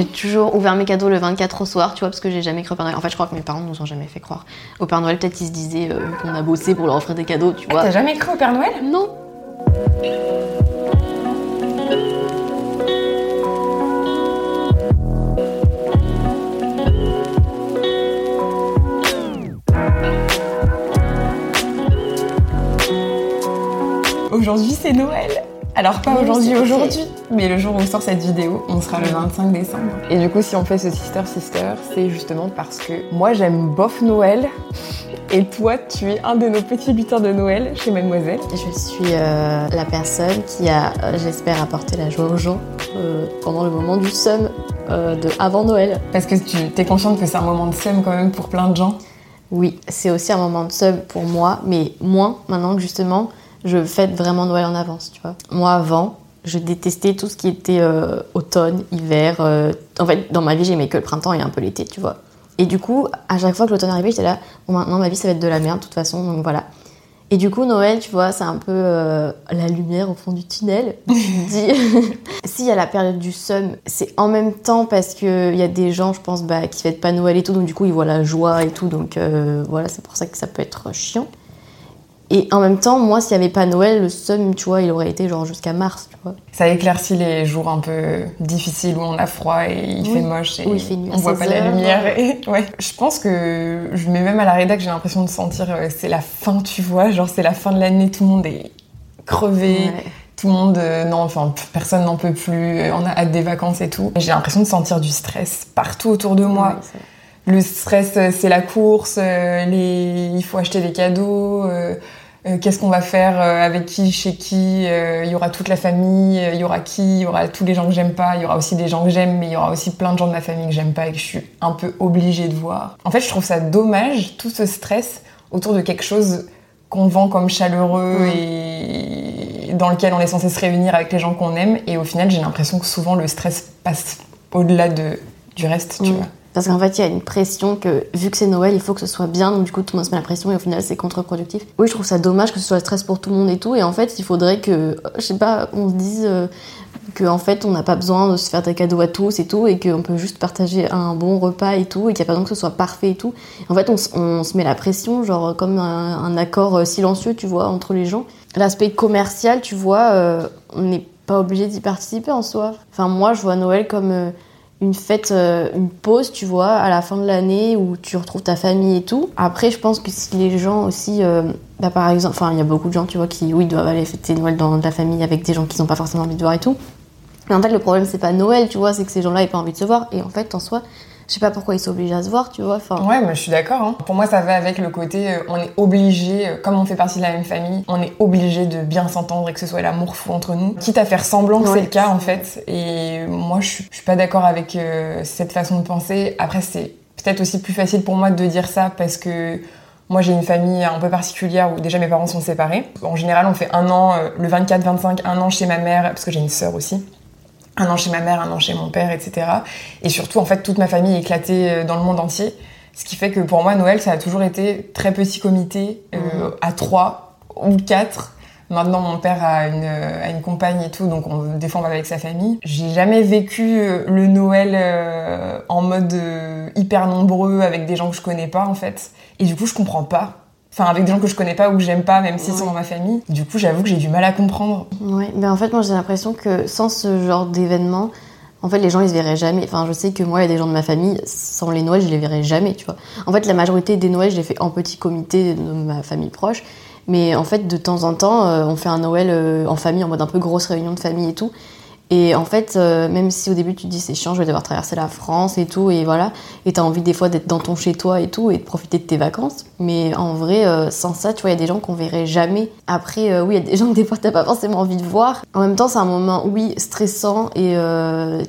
J'ai toujours ouvert mes cadeaux le 24 au soir, tu vois, parce que j'ai jamais cru au Père Noël. En fait, je crois que mes parents nous ont jamais fait croire au Père Noël. Peut-être ils se disaient euh, qu'on a bossé pour leur offrir des cadeaux, tu vois. T'as jamais cru au Père Noël? Non. Aujourd'hui, c'est Noël. Alors pas aujourd'hui, aujourd'hui, mais le jour où sort cette vidéo, on sera le 25 décembre. Et du coup, si on fait ce Sister Sister, c'est justement parce que moi j'aime bof Noël, et toi tu es un de nos petits lutins de Noël chez Mademoiselle. Je suis euh, la personne qui a, euh, j'espère, apporté la joie aux gens euh, pendant le moment du seum euh, de avant Noël. Parce que tu es consciente que c'est un moment de seum quand même pour plein de gens. Oui, c'est aussi un moment de seum pour moi, mais moins maintenant que justement je fête vraiment Noël en avance, tu vois. Moi avant, je détestais tout ce qui était euh, automne, hiver. euh, En fait, dans ma vie, j'aimais que le printemps et un peu l'été, tu vois. Et du coup, à chaque fois que l'automne arrivait, j'étais là, bon maintenant ma vie ça va être de la merde de toute façon, donc voilà. Et du coup, Noël, tu vois, c'est un peu euh, la lumière au fond du tunnel. Tu dis, s'il y a la période du seum, c'est en même temps parce qu'il y a des gens, je pense, bah, qui fêtent pas Noël et tout, donc du coup, ils voient la joie et tout, donc euh, voilà, c'est pour ça que ça peut être chiant. Et en même temps, moi, s'il y avait pas Noël, le seum, tu vois, il aurait été genre jusqu'à mars, tu vois. Ça éclaircit les jours un peu difficiles où on a froid et il Oui. fait moche et Où il fait nuit on voit 16 pas la lumière. Et... Ouais. Je pense que je mets même à la rédac, j'ai l'impression de sentir euh, c'est la fin, tu vois, genre c'est la fin de l'année, tout le monde est crevé. Ouais. Tout le monde, euh, non, enfin, personne n'en peut plus, euh, on a hâte des vacances et tout. J'ai l'impression de sentir du stress partout autour de moi. Le stress, euh, c'est la course, euh, les... il faut acheter des cadeaux, euh, qu'est-ce qu'on va faire, euh, avec qui, chez qui, euh, il y aura toute la famille, il y aura qui, il y aura tous les gens que j'aime pas, il y aura aussi des gens que j'aime, mais il y aura aussi plein de gens de ma famille que j'aime pas et que je suis un peu obligée de voir. En fait, je trouve ça dommage, tout ce stress autour de quelque chose qu'on vend comme chaleureux Mm. et dans lequel on est censé se réunir avec les gens qu'on aime, et au final, j'ai l'impression que souvent le stress passe au-delà de, du reste, tu Mm. vois. Parce qu'en fait, il y a une pression que, vu que c'est Noël, il faut que ce soit bien, donc du coup, tout le monde se met la pression et au final, c'est contre-productif. Oui, je trouve ça dommage que ce soit le stress pour tout le monde et tout, et en fait, il faudrait que, je sais pas, on se dise euh, que, en fait, on n'a pas besoin de se faire des cadeaux à tous et tout, et qu'on peut juste partager un bon repas et tout, et qu'il n'y a pas besoin que ce soit parfait et tout. En fait, on, se met la pression, genre, comme un, accord euh, silencieux, tu vois, entre les gens. L'aspect commercial, tu vois, euh, on n'est pas obligé d'y participer en soi. Enfin, moi, je vois Noël comme. Une fête, euh, une pause, tu vois, à la fin de l'année où tu retrouves ta famille et tout. Après, je pense que si les gens aussi, euh, bah, par exemple, enfin, il y a beaucoup de gens, tu vois, qui, oui, doivent aller fêter Noël dans la famille avec des gens qu'ils n'ont pas forcément envie de voir et tout. Mais en fait, le problème, c'est pas Noël, tu vois, c'est que ces gens-là n'ont pas envie de se voir. Et en fait, en soi, je sais pas pourquoi ils sont obligés à se voir, tu vois. Enfin, Ouais, mais je suis d'accord. hein. Pour moi, ça va avec le côté, euh, on est obligé, euh, comme on fait partie de la même famille, on est obligé de bien s'entendre et que ce soit l'amour fou entre nous. Quitte à faire semblant que Ouais, c'est le cas, en fait. Et moi, je suis, je suis pas d'accord avec euh, cette façon de penser. Après, c'est peut-être aussi plus facile pour moi de dire ça parce que moi, j'ai une famille un peu particulière où déjà mes parents sont séparés. En général, on fait un an, le 24-25, un an chez ma mère, parce que j'ai une sœur aussi un an chez ma mère, un an chez mon père, etc. Et surtout, en fait, toute ma famille est éclatée euh, dans le monde entier. Ce qui fait que pour moi, Noël, ça a toujours été très petit comité, euh, Mhm. à trois ou quatre. Maintenant, mon père a une, euh, a une compagne et tout, donc on, des fois on va avec sa famille. J'ai jamais vécu euh, le Noël euh, en mode euh, hyper nombreux avec des gens que je connais pas, en fait. Et du coup, je comprends pas. Enfin, avec des gens que je connais pas ou que j'aime pas, même s'ils sont Ouais. dans ma famille. Du coup, j'avoue que j'ai du mal à comprendre. Ouais, mais en fait, moi j'ai l'impression que sans ce genre d'événement, en fait, les gens ils se verraient jamais. Enfin, je sais que moi, il y a des gens de ma famille, sans les Noëls, je les verrais jamais, tu vois. En fait, la majorité des Noëls, je les fais en petit comité de ma famille proche. Mais en fait, de temps en temps, euh, on fait un Noël euh, en famille, en mode un peu grosse réunion de famille et tout. Et en fait, euh, même si au début tu te dis c'est chiant, je vais devoir traverser la France et tout, et voilà, et t'as envie des fois d'être dans ton chez toi et tout, et de profiter de tes vacances. Mais en vrai, euh, sans ça, tu vois, il y a des gens qu'on verrait jamais. Après, euh, oui, il y a des gens que des fois t'as pas forcément envie de voir. En même temps, c'est un moment, oui, stressant, et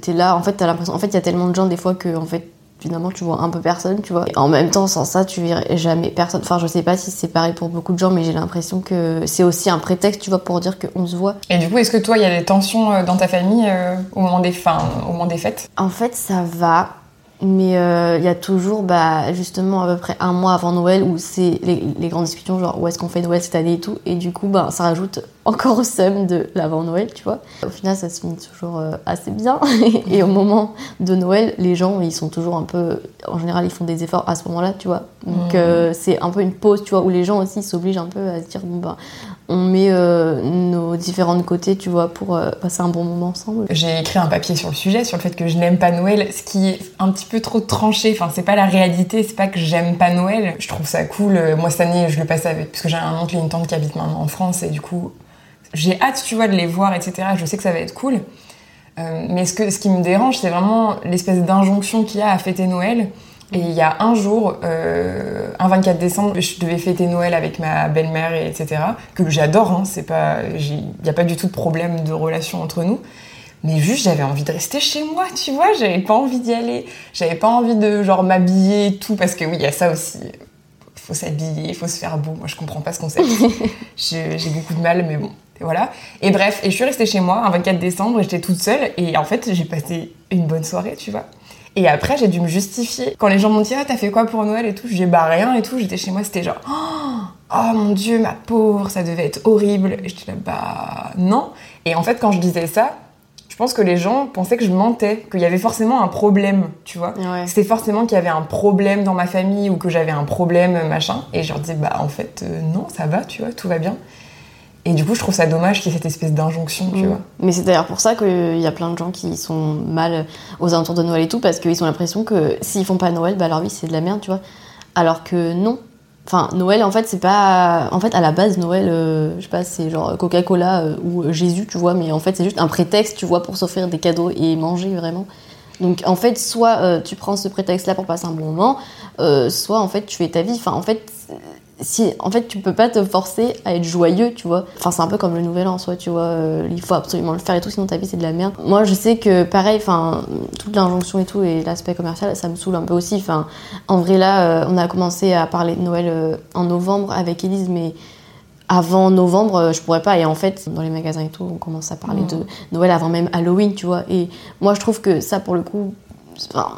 t'es là, en fait, t'as l'impression, en fait, il y a tellement de gens des fois que, en fait, finalement tu vois un peu personne, tu vois. Et en même temps, sans ça, tu verrais jamais personne. Enfin, je sais pas si c'est pareil pour beaucoup de gens, mais j'ai l'impression que c'est aussi un prétexte, tu vois, pour dire qu'on se voit. Et du coup, est-ce que toi, il y a des tensions euh, dans ta famille euh, au, moment des, fin, au moment des fêtes? En fait, ça va. Mais euh, il y a toujours, bah, justement, à peu près un mois avant Noël où c'est les, grandes discussions, genre où est-ce qu'on fait Noël cette année et tout. Et du coup, bah, ça rajoute encore au seum de l'avant-Noël, tu vois. Au final, ça se finit toujours euh, assez bien. et au moment de Noël, les gens, ils sont toujours un peu. En général, ils font des efforts à ce moment-là, tu vois. Donc, mmh. euh, c'est un peu une pause, tu vois, où les gens aussi s'obligent un peu à se dire, bon, bah, on met euh, nos différents côtés, tu vois, pour euh, passer un bon moment ensemble. J'ai écrit un papier sur le sujet, sur le fait que je n'aime pas Noël, ce qui est un petit peu trop tranché. Enfin, c'est pas la réalité, c'est pas que j'aime pas Noël. Je trouve ça cool. Moi, cette année, je le passe avec, parce que j'ai un oncle et une tante qui habitent maintenant en France, et du coup, j'ai hâte, tu vois, de les voir, etc. Je sais que ça va être cool. Euh, mais ce, que, ce qui me dérange, c'est vraiment l'espèce d'injonction qu'il y a à fêter Noël. Et il y a un jour, euh, un 24 décembre, je devais fêter Noël avec ma belle-mère, et etc. Que j'adore, hein, c'est pas, il n'y a pas du tout de problème de relation entre nous. Mais juste, j'avais envie de rester chez moi, tu vois, j'avais pas envie d'y aller. J'avais pas envie de, genre, m'habiller et tout, parce que oui, il y a ça aussi. Il faut s'habiller, il faut se faire beau. Moi, je comprends pas ce concept. j'ai beaucoup de mal, mais bon, voilà. Et bref, et je suis restée chez moi un 24 décembre, et j'étais toute seule, et en fait, j'ai passé une bonne soirée, tu vois. Et après, j'ai dû me justifier. Quand les gens m'ont dit, ah, t'as fait quoi pour Noël et tout, j'ai bah rien et tout. J'étais chez moi, c'était genre, oh, oh, mon dieu, ma pauvre, ça devait être horrible. Et j'étais là, bah non. Et en fait, quand je disais ça, je pense que les gens pensaient que je mentais, qu'il y avait forcément un problème, tu vois. C'était forcément qu'il y avait un problème dans ma famille ou que j'avais un problème, machin. Et je leur disais, bah en fait, euh, non, ça va, tu vois, tout va bien. Et du coup, je trouve ça dommage qu'il y ait cette espèce d'injonction, tu mm. vois. Mais c'est d'ailleurs pour ça qu'il y a plein de gens qui sont mal aux alentours de Noël et tout, parce qu'ils ont l'impression que s'ils font pas Noël, bah leur vie c'est de la merde, tu vois. Alors que non. Enfin, Noël, en fait, c'est pas. En fait, à la base, Noël, euh, je sais pas, c'est genre Coca-Cola euh, ou Jésus, tu vois, mais en fait, c'est juste un prétexte, tu vois, pour s'offrir des cadeaux et manger vraiment. Donc, en fait, soit euh, tu prends ce prétexte-là pour passer un bon moment, soit en fait, tu fais ta vie. Enfin, en fait, si en fait tu peux pas te forcer à être joyeux tu vois enfin c'est un peu comme le nouvel an soi tu vois euh, il faut absolument le faire et tout sinon ta vie c'est de la merde moi je sais que pareil enfin toute l'injonction et tout et l'aspect commercial ça me saoule un peu aussi enfin en vrai là euh, on a commencé à parler de Noël euh, en novembre avec Elise mais avant novembre, je pourrais pas. Et en fait, dans les magasins et tout, on commence à parler de Noël avant même Halloween, tu vois. Et moi, je trouve que ça, pour le coup,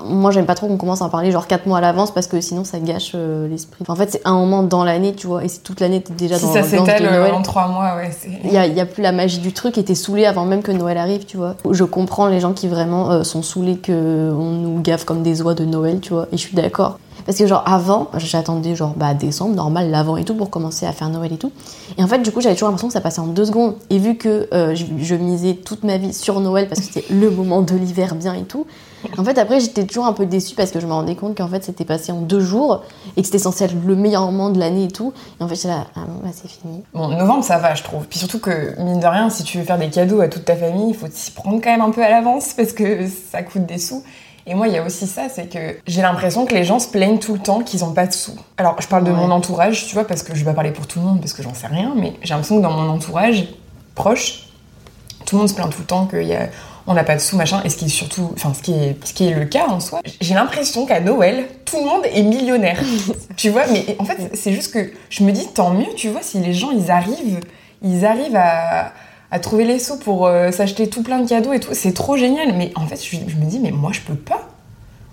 moi j'aime pas trop qu'on commence à en parler genre 4 mois à l'avance parce que sinon ça gâche euh, l'esprit. en fait c'est un moment dans l'année tu vois et c'est toute l'année t'es déjà dans ça s'étale euh, en 3 mois ouais. Il y a, y a, plus la magie du truc et t'es saoulé avant même que Noël arrive tu vois. Je comprends les gens qui vraiment euh, sont saoulés qu'on nous gaffe comme des oies de Noël tu vois et je suis d'accord. Parce que genre avant, j'attendais genre bah décembre, normal, l'avant et tout pour commencer à faire Noël et tout. Et en fait du coup j'avais toujours l'impression que ça passait en deux secondes. Et vu que je, je, misais toute ma vie sur Noël parce que c'était le moment de l'hiver bien et tout, en fait, après, j'étais toujours un peu déçue parce que je me rendais compte qu'en fait, c'était passé en deux jours et que c'était censé être le meilleur moment de l'année et tout. Et en fait, j'étais là, ah bon, bah, c'est fini. Bon, novembre, ça va, je trouve. Puis surtout que, mine de rien, si tu veux faire des cadeaux à toute ta famille, il faut s'y prendre quand même un peu à l'avance parce que ça coûte des sous. Et moi, il y a aussi ça, c'est que j'ai l'impression que les gens se plaignent tout le temps qu'ils n'ont pas de sous. Alors, je parle de mon entourage, tu vois, parce que je vais pas parler pour tout le monde, parce que j'en sais rien, mais j'ai l'impression que dans mon entourage proche, tout le monde se plaint tout le temps qu'il y a on n'a pas de sous, machin, et ce qui est surtout, enfin, ce qui est, ce qui est le cas en soi, j'ai l'impression qu'à Noël, tout le monde est millionnaire. tu vois, mais en fait, c'est juste que je me dis, tant mieux, tu vois, si les gens, ils arrivent, ils arrivent à, trouver les sous pour euh, s'acheter tout plein de cadeaux et tout, c'est trop génial. Mais en fait, je, me dis, mais moi, je peux pas.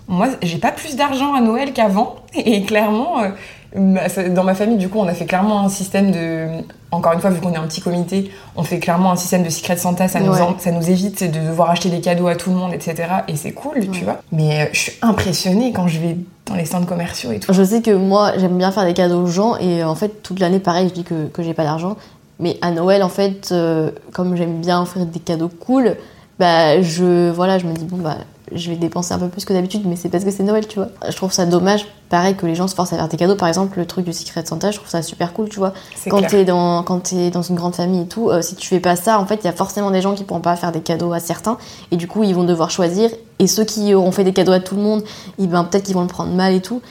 Moi, j'ai pas plus d'argent à Noël qu'avant, et clairement, euh, dans ma famille, du coup, on a fait clairement un système de. Encore une fois, vu qu'on est un petit comité, on fait clairement un système de Secret Santa. Ça, nous, ça nous évite de devoir acheter des cadeaux à tout le monde, etc. Et c'est cool, tu vois. Mais euh, je suis impressionnée quand je vais dans les centres commerciaux et tout. Je sais que moi, j'aime bien faire des cadeaux aux gens. Et en fait, toute l'année, pareil, je dis que, que j'ai pas d'argent. Mais à Noël, en fait, euh, comme j'aime bien offrir des cadeaux cool, bah, je, voilà, je me dis, bon, bah, je vais dépenser un peu plus que d'habitude, mais c'est parce que c'est Noël, tu vois. Je trouve ça dommage, pareil, que les gens se forcent à faire des cadeaux. Par exemple, le truc du Secret Santa, je trouve ça super cool, tu vois. Quand t'es dans, quand t'es dans une grande famille et tout, euh, si tu fais pas ça, en fait, il y a forcément des gens qui pourront pas faire des cadeaux à certains, et du coup, ils vont devoir choisir. Et ceux qui auront fait des cadeaux à tout le monde, eh ben, peut-être qu'ils vont le prendre mal et tout.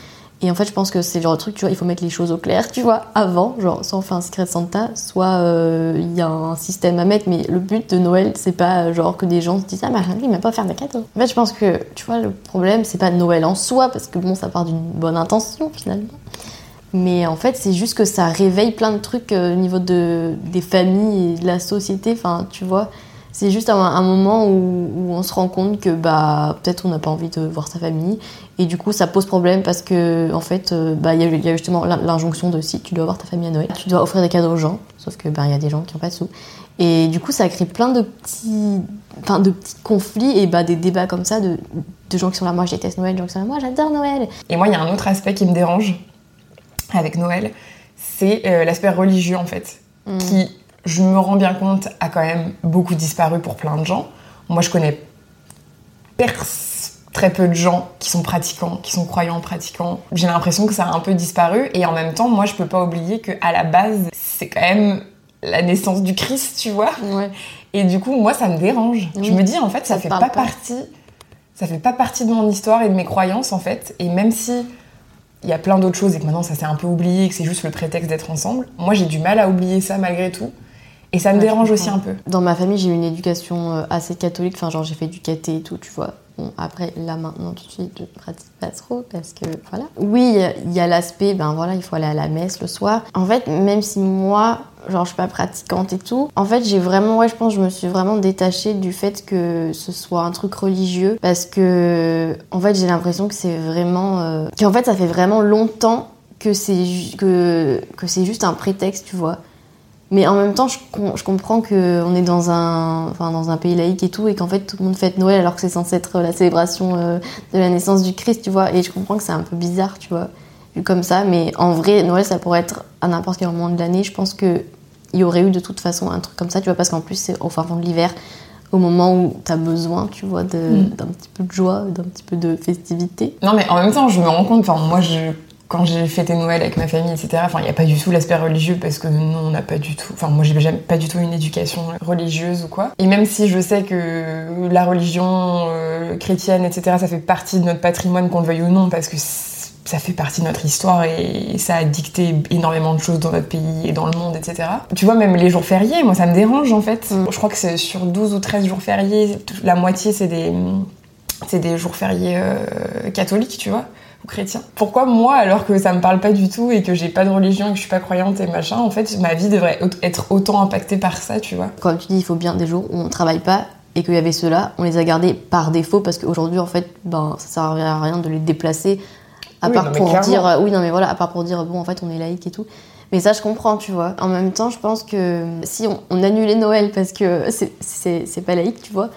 Et en fait, je pense que c'est le genre de truc, tu vois, il faut mettre les choses au clair, tu vois, avant, genre, soit on fait un Secret Santa, soit euh, il y a un système à mettre, mais le but de Noël, c'est pas euh, genre que des gens se disent Ah, mais il m'a pas faire des cadeaux. En fait, je pense que, tu vois, le problème, c'est pas Noël en soi, parce que bon, ça part d'une bonne intention finalement. Mais en fait, c'est juste que ça réveille plein de trucs euh, au niveau de, des familles et de la société, enfin, tu vois. C'est juste un, moment où, on se rend compte que bah peut-être on n'a pas envie de voir sa famille et du coup ça pose problème parce que en fait euh, bah il y, a justement l'injonction de si tu dois voir ta famille à Noël, tu dois offrir des cadeaux aux gens, sauf que bah il y a des gens qui n'ont pas de sous et du coup ça crée plein de petits enfin de petits conflits et bah des débats comme ça de, de gens qui sont là moi je déteste Noël, gens qui sont là moi j'adore Noël. Et moi il y a un autre aspect qui me dérange avec Noël, c'est euh, l'aspect religieux en fait, mmh. qui je me rends bien compte, a quand même beaucoup disparu pour plein de gens. Moi, je connais très peu de gens qui sont pratiquants, qui sont croyants pratiquants. J'ai l'impression que ça a un peu disparu et en même temps, moi, je peux pas oublier que à la base, c'est quand même la naissance du Christ, tu vois. Et du coup, moi, ça me dérange. Je me dis, en fait, ça, fait pas, partie. Ça fait pas partie de mon histoire et de mes croyances, en fait. Et même si il y a plein d'autres choses et que maintenant ça s'est un peu oublié, que c'est juste le prétexte d'être ensemble, moi, j'ai du mal à oublier ça malgré tout. Et ça me dérange aussi un peu. Dans ma famille, j'ai eu une éducation euh, assez catholique. Enfin, genre, j'ai fait du caté et tout, tu vois. Bon, après, là, maintenant, tout de suite, je pratique pas trop parce que, voilà. Oui, il y a l'aspect, ben voilà, il faut aller à la messe le soir. En fait, même si moi, genre, je suis pas pratiquante et tout, en fait, j'ai vraiment, ouais, je pense, je me suis vraiment détachée du fait que ce soit un truc religieux parce que, en fait, j'ai l'impression que c'est vraiment. Euh... qu'en fait, ça fait vraiment longtemps que c'est que, que c'est juste un prétexte, tu vois. Mais en même temps, je, je comprends qu'on est dans un, enfin, dans un pays laïque et tout, et qu'en fait tout le monde fête Noël alors que c'est censé être la célébration euh, de la naissance du Christ, tu vois. Et je comprends que c'est un peu bizarre, tu vois, vu comme ça. Mais en vrai, Noël, ça pourrait être à n'importe quel moment de l'année. Je pense qu'il y aurait eu de toute façon un truc comme ça, tu vois, parce qu'en plus, c'est au fin fond de l'hiver, au moment où tu as besoin, tu vois, mm. d'un petit peu de joie, d'un petit peu de festivité. Non, mais en même temps, je me rends compte, enfin, moi, je quand j'ai fêté Noël avec ma famille, etc., il n'y a pas du tout l'aspect religieux parce que nous, on n'a pas du tout. Enfin, moi, j'ai pas du tout une éducation religieuse ou quoi. Et même si je sais que la religion euh, chrétienne, etc., ça fait partie de notre patrimoine, qu'on le veuille ou non, parce que ça fait partie de notre histoire et ça a dicté énormément de choses dans notre pays et dans le monde, etc. Tu vois, même les jours fériés, moi, ça me dérange en fait. Je crois que c'est sur 12 ou 13 jours fériés, la moitié, c'est des, des jours fériés euh, catholiques, tu vois chrétien. Pourquoi moi, alors que ça me parle pas du tout et que j'ai pas de religion et que je suis pas croyante et machin, en fait, ma vie devrait être autant impactée par ça, tu vois. Comme tu dis, il faut bien des jours où on travaille pas et qu'il y avait ceux-là, on les a gardés par défaut parce qu'aujourd'hui, en fait, ben, ça sert à rien de les déplacer à part pour dire, oui, non, mais voilà, à part pour dire, bon, en fait, on est laïque et tout. Mais ça, je comprends, tu vois. En même temps, je pense que si on, annulait Noël parce que c'est pas laïque, tu vois,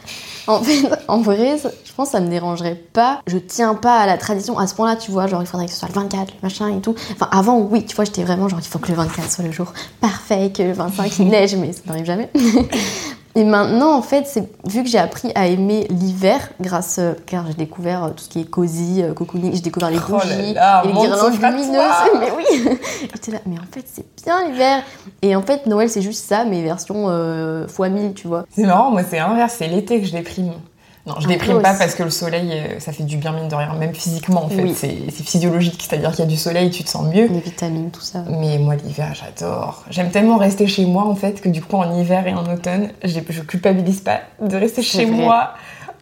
en fait, en vrai, je pense que ça me dérangerait pas. Je tiens pas à la tradition à ce point-là, tu vois. Genre, il faudrait que ce soit le 24, le machin et tout. Enfin, avant, oui, tu vois, j'étais vraiment genre, il faut que le 24 soit le jour parfait, que le 25 il neige, mais ça n'arrive jamais. Et maintenant, en fait, c'est vu que j'ai appris à aimer l'hiver, grâce, euh, car j'ai découvert euh, tout ce qui est cosy, euh, cocooning, j'ai découvert les oh bougies, et les guirlandes lumineuses. Mais oui, j'étais là, mais en fait, c'est bien l'hiver. Et en fait, Noël, c'est juste ça, mais version fois 1000, tu vois. C'est marrant, moi, c'est inverse, c'est l'été que je déprime. Non, je déprime pas parce que le soleil, euh, ça fait du bien mine de rien, même physiquement en fait. C'est physiologique, c'est-à-dire qu'il y a du soleil, tu te sens mieux. Les vitamines, tout ça. Mais moi, l'hiver, j'adore. J'aime tellement rester chez moi en fait que du coup, en hiver et en automne, je culpabilise pas de rester chez moi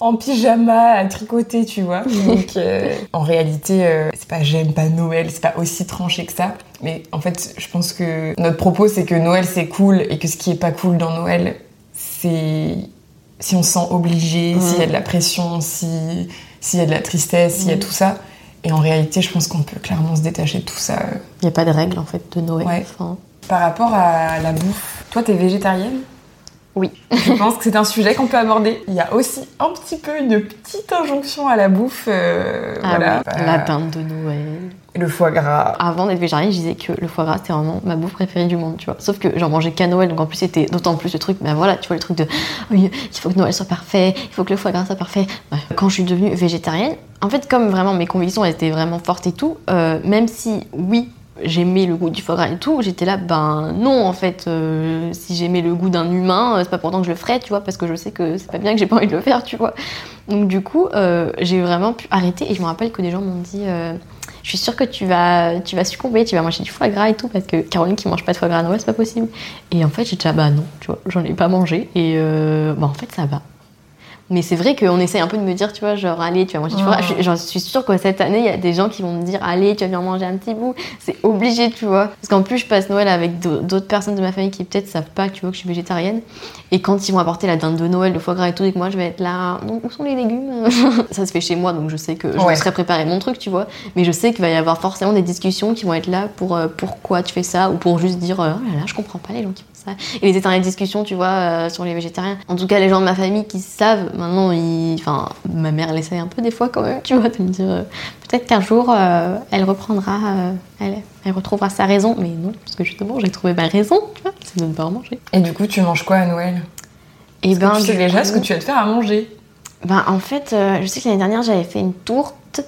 en pyjama à tricoter, tu vois. Donc, euh, en réalité, euh, c'est pas j'aime pas Noël, c'est pas aussi tranché que ça. Mais en fait, je pense que notre propos, c'est que Noël c'est cool et que ce qui est pas cool dans Noël, c'est si on se sent obligé, s'il y a de la pression, s'il y a de la tristesse, s'il y a tout ça. Et en réalité, je pense qu'on peut clairement se détacher de tout ça. Il n'y a pas de règle en fait de Noël. Par rapport à la bouffe, toi, t'es végétarienne? Oui. Je pense que c'est un sujet qu'on peut aborder. Il y a aussi un petit peu une petite injonction à la bouffe. euh, Ah voilà. oui, la dinde de Noël. Le foie gras. Avant d'être végétarienne, je disais que le foie gras c'était vraiment ma bouffe préférée du monde, tu vois. Sauf que j'en mangeais qu'à Noël, donc en plus c'était d'autant plus le truc, mais voilà, tu vois, le truc de oui, il faut que Noël soit parfait, il faut que le foie gras soit parfait. Quand je suis devenue végétarienne, en fait, comme vraiment mes convictions étaient vraiment fortes et tout, euh, même si oui, j'aimais le goût du foie gras et tout, j'étais là, ben non, en fait, euh, si j'aimais le goût d'un humain, euh, c'est pas pourtant que je le ferais, tu vois, parce que je sais que c'est pas bien que j'ai pas envie de le faire, tu vois. Donc du coup, euh, j'ai vraiment pu arrêter et je me rappelle que des gens m'ont dit. je suis sûre que tu vas, tu vas succomber, tu vas manger du foie gras et tout, parce que Caroline qui mange pas de foie gras à Noël, c'est pas possible. Et en fait, j'ai déjà, bah non, tu vois, j'en ai pas mangé, et bah en fait, ça va. Mais c'est vrai qu'on essaye un peu de me dire, tu vois, genre, allez, tu vas manger du foie gras. Je- J'en suis sûre que cette année, il y a des gens qui vont me dire, allez, tu vas venir manger un petit bout. C'est obligé, tu vois. Parce qu'en plus, je passe Noël avec d'au- d'autres personnes de ma famille qui peut-être savent pas, tu vois, que je suis végétarienne. Et quand ils vont apporter la dinde de Noël, le foie gras et tout, et que moi, je vais être là, où sont les légumes? Ça se fait chez moi, donc je sais que je Ouais. me serais préparé mon truc, tu vois. Mais je sais qu'il va y avoir forcément des discussions qui vont être là pour euh, pourquoi tu fais ça, ou pour juste dire, euh, oh là là, je comprends pas les gens qui ça. Et les éternelles discussions, tu vois, euh, sur les végétariens. En tout cas, les gens de ma famille qui savent, maintenant, ils... enfin, ma mère, elle essaye un peu des fois quand même, tu vois, de me dire, euh, peut-être qu'un jour, euh, elle reprendra, elle, elle retrouvera sa raison. Mais non, parce que justement, j'ai trouvé ma raison, tu vois, c'est de ne pas en manger. Et du coup, tu manges quoi à Noël? Et Est-ce que tu sais déjà coup- ce que tu vas te faire à manger Ben, en fait, je sais que l'année dernière, j'avais fait une tourte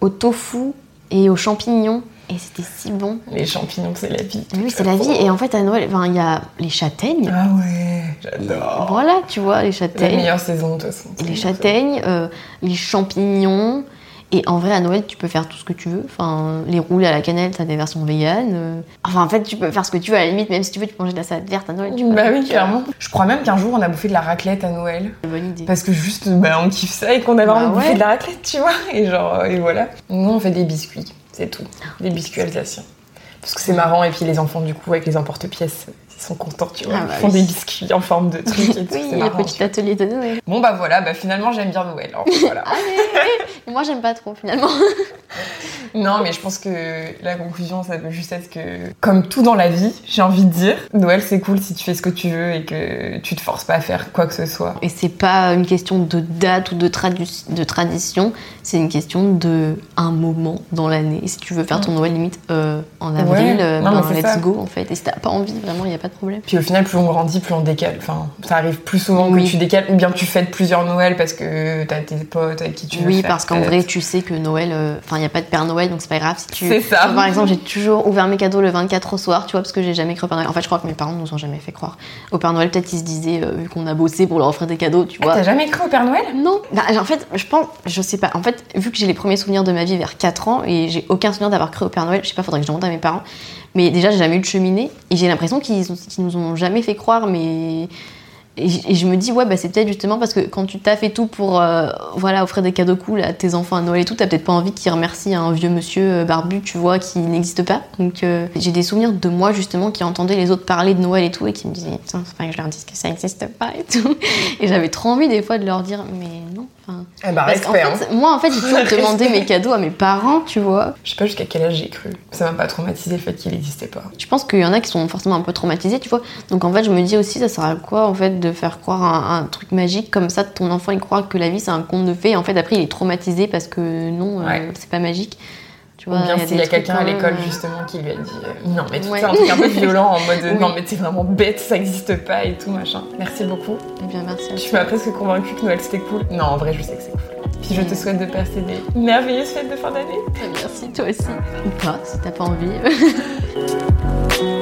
au tofu et aux champignons. Et c'était si bon. Les champignons, c'est la vie. Oui, c'est la vie. Et en fait, à Noël, il y a les châtaignes. Ah ouais, j'adore. Voilà, tu vois, les La châtaignes. meilleure saison, de toute façon. Les châtaignes, euh, les champignons. Et en vrai, à Noël, tu peux faire tout ce que tu veux. Enfin, les rouler à la cannelle, t'as des versions véganes. euh. Enfin, en fait, tu peux faire ce que tu veux. À la limite, même si tu veux, tu peux manger de la salade verte à Noël. Tu peux. Bah oui, clairement. Je crois même qu'un jour, on a bouffé de la raclette à Noël. Bonne idée. Parce que juste, bah, on kiffe ça et qu'on avait Bah envie de bouffer de la raclette, tu vois. Et genre, euh, et voilà. Nous, on fait des biscuits, c'est tout. Des biscuits. Parce que c'est marrant, et puis les enfants, du coup, avec les emporte-pièces, ils sont contents, tu vois. Ah bah ils font oui. des biscuits en forme de trucs et tout. Oui, le petit atelier de Noël. Bon, bah voilà, bah finalement, j'aime bien Noël. hein, voilà. Moi, j'aime pas trop finalement. Non, mais je pense que la conclusion, ça peut juste être que, comme tout dans la vie, j'ai envie de dire, Noël c'est cool si tu fais ce que tu veux et que tu te forces pas à faire quoi que ce soit. Et c'est pas une question de date ou de, tradu- de tradition, c'est une question de un moment dans l'année. Et si tu veux faire ton Noël limite euh, en avril, Ouais. euh, Non, ben, let's ça. go en fait. Et si t'as pas envie, vraiment, il y a pas de problème. Puis au final, plus on grandit, plus on décale. Enfin, ça arrive plus souvent Oui. que tu décales, ou bien tu fêtes plusieurs Noëls parce que t'as tes potes avec qui tu veux Oui, faire parce qu'en vrai, tu sais que Noël, euh, enfin, il y a pas de Père Noël, donc c'est pas grave si tu. C'est ça. Par exemple, j'ai toujours ouvert mes cadeaux le 24 au soir, tu vois, parce que j'ai jamais cru au Père Noël. En fait, je crois que mes parents nous ont jamais fait croire au Père Noël. Peut-être ils se disaient, euh, vu qu'on a bossé pour leur offrir des cadeaux, tu Ah, vois. T'as jamais cru au Père Noël? Non, bah, en fait, je pense, je sais pas. En fait, vu que j'ai les premiers souvenirs de ma vie vers 4 ans et j'ai aucun souvenir d'avoir cru au Père Noël, je sais pas, faudrait que je demande à mes parents. Mais déjà, j'ai jamais eu de cheminée et j'ai l'impression qu'ils nous ont jamais fait croire, mais. Et je me dis, ouais, bah, c'est peut-être justement parce que quand tu t'as fait tout pour euh, voilà, offrir des cadeaux cool à tes enfants à Noël et tout, t'as peut-être pas envie qu'ils remercient un vieux monsieur euh, barbu, tu vois, qui n'existe pas. Donc euh, j'ai des souvenirs de moi justement qui entendais les autres parler de Noël et tout et qui me disaient, Putain, faut pas que je leur dise que ça n'existe pas et tout. Et j'avais trop envie des fois de leur dire, mais non. Enfin, Eh bah, Parce respect. hein. fait, moi en fait, j'ai toujours demandé mes cadeaux à mes parents, tu vois. Je sais pas jusqu'à quel âge j'ai cru. Ça m'a pas traumatisé le fait qu'il existait pas. Je pense qu'il y en a qui sont forcément un peu traumatisés, tu vois. Donc en fait, je me dis aussi, ça sert à quoi en fait de faire croire un, un truc magique comme ça, ton enfant il croit que la vie c'est un conte de fées, et en fait après il est traumatisé parce que non, euh, c'est pas magique. Tu Ou vois, bien il y a s'il y a quelqu'un à l'école euh, justement qui lui a dit euh, non mais tout Ouais. ça un truc un peu violent en mode Oui. non mais t'es vraiment bête ça existe pas et tout machin. Merci beaucoup. Eh bien, merci. à Tu m'as presque convaincu que Noël c'était cool. Non en vrai je sais que c'est cool. Puis je te souhaite de passer des merveilleuses fêtes de fin d'année. Merci toi aussi. Ou pas, si t'as pas envie.